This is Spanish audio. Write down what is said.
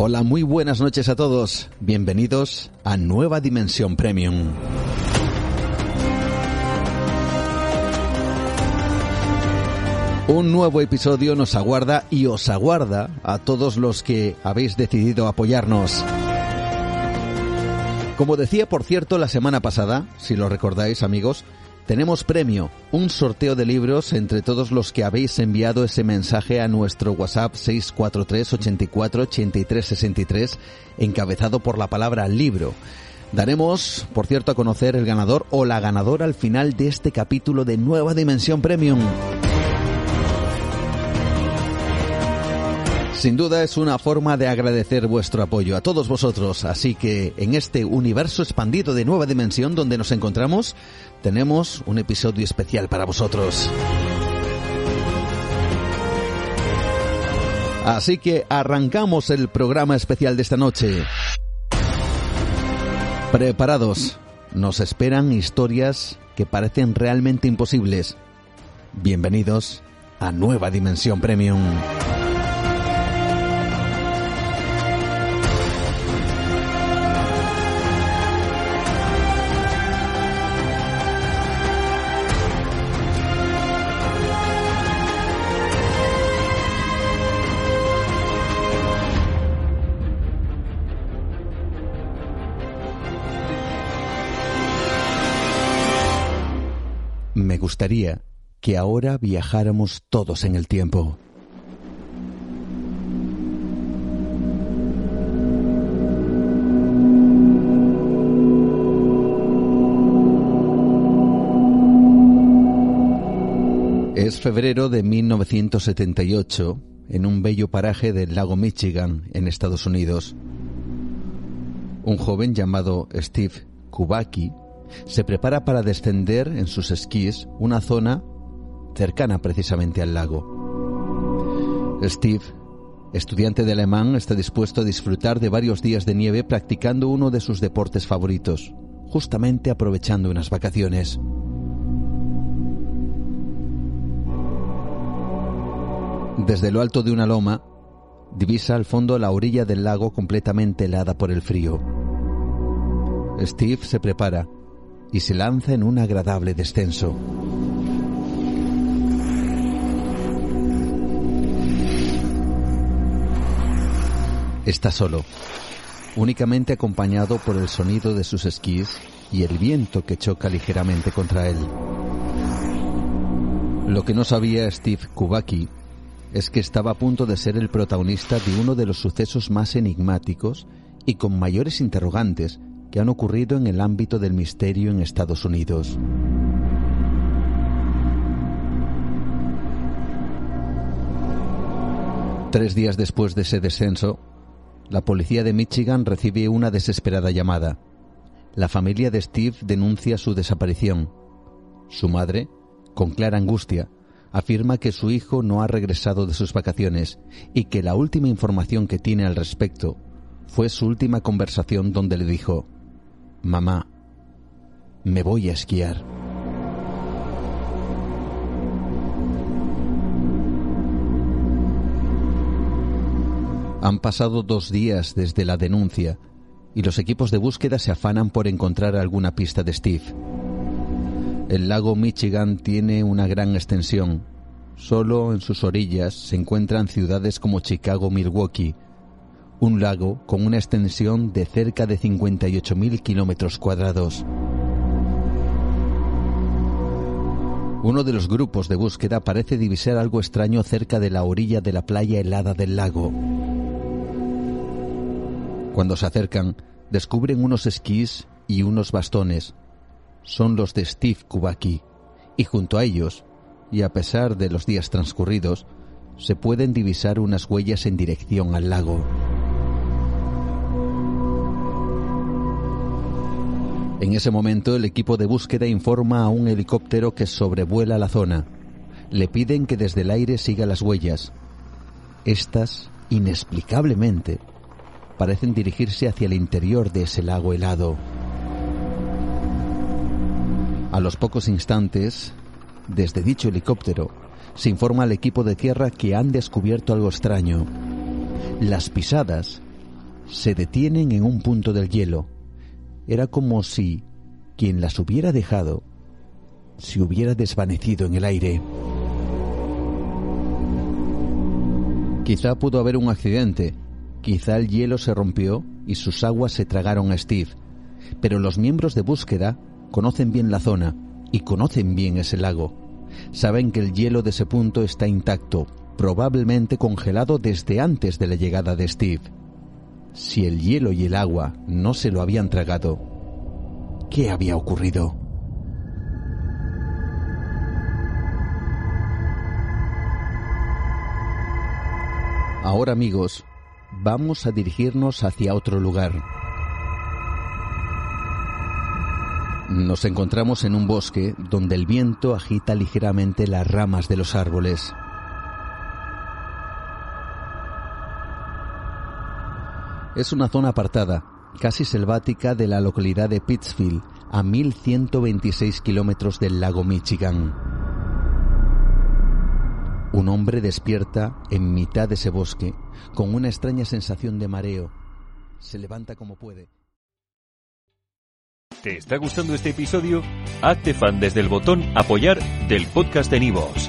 Hola, muy buenas noches a todos. Bienvenidos a Nueva Dimensión Premium. Un nuevo episodio nos aguarda y os aguarda a todos los que habéis decidido apoyarnos. Como decía, por cierto, la semana pasada, si lo recordáis amigos, tenemos premio, un sorteo de libros entre todos los que habéis enviado ese mensaje a nuestro WhatsApp 643 84 83 63, encabezado por la palabra libro. Daremos, por cierto, a conocer el ganador o la ganadora al final de este capítulo de Nueva Dimensión Premium. Sin duda es una forma de agradecer vuestro apoyo a todos vosotros, así que en este universo expandido de nueva dimensión donde nos encontramos, tenemos un episodio especial para vosotros. Así que arrancamos el programa especial de esta noche. Preparados, nos esperan historias que parecen realmente imposibles. Bienvenidos a Nueva Dimensión Premium. Me gustaría que ahora viajáramos todos en el tiempo. Es febrero de 1978 en un bello paraje del lago Michigan, en Estados Unidos. Un joven llamado Steve Kubaki se prepara para descender en sus esquís una zona cercana precisamente al lago. Steve, estudiante de alemán, está dispuesto a disfrutar de varios días de nieve practicando uno de sus deportes favoritos, justamente aprovechando unas vacaciones. Desde lo alto de una loma, divisa al fondo la orilla del lago completamente helada por el frío. Steve se prepara y se lanza en un agradable descenso. Está solo, únicamente acompañado por el sonido de sus esquís y el viento que choca ligeramente contra él. Lo que no sabía Steve Kubaki es que estaba a punto de ser el protagonista de uno de los sucesos más enigmáticos y con mayores interrogantes que han ocurrido en el ámbito del misterio en Estados Unidos. Tres días después de ese descenso, la policía de Michigan recibe una desesperada llamada. La familia de Steve denuncia su desaparición. Su madre, con clara angustia, afirma que su hijo no ha regresado de sus vacaciones y que la última información que tiene al respecto fue su última conversación donde le dijo, Mamá, me voy a esquiar. Han pasado dos días desde la denuncia y los equipos de búsqueda se afanan por encontrar alguna pista de Steve. El lago Michigan tiene una gran extensión. Solo en sus orillas se encuentran ciudades como Chicago, Milwaukee, un lago con una extensión de cerca de 58.000 kilómetros cuadrados. Uno de los grupos de búsqueda parece divisar algo extraño cerca de la orilla de la playa helada del lago. Cuando se acercan, descubren unos esquís y unos bastones. Son los de Steve Kubaki, y junto a ellos, y a pesar de los días transcurridos, se pueden divisar unas huellas en dirección al lago. En ese momento el equipo de búsqueda informa a un helicóptero que sobrevuela la zona. Le piden que desde el aire siga las huellas. Estas, inexplicablemente, parecen dirigirse hacia el interior de ese lago helado. A los pocos instantes, desde dicho helicóptero, se informa al equipo de tierra que han descubierto algo extraño. Las pisadas se detienen en un punto del hielo. Era como si quien las hubiera dejado se hubiera desvanecido en el aire. Quizá pudo haber un accidente, quizá el hielo se rompió y sus aguas se tragaron a Steve, pero los miembros de búsqueda conocen bien la zona y conocen bien ese lago. Saben que el hielo de ese punto está intacto, probablemente congelado desde antes de la llegada de Steve. Si el hielo y el agua no se lo habían tragado, ¿qué había ocurrido? Ahora amigos, vamos a dirigirnos hacia otro lugar. Nos encontramos en un bosque donde el viento agita ligeramente las ramas de los árboles. Es una zona apartada, casi selvática de la localidad de Pittsfield, a 1126 kilómetros del lago Michigan. Un hombre despierta en mitad de ese bosque con una extraña sensación de mareo. Se levanta como puede. ¿Te está gustando este episodio? Hazte fan desde el botón Apoyar del podcast de Nivos.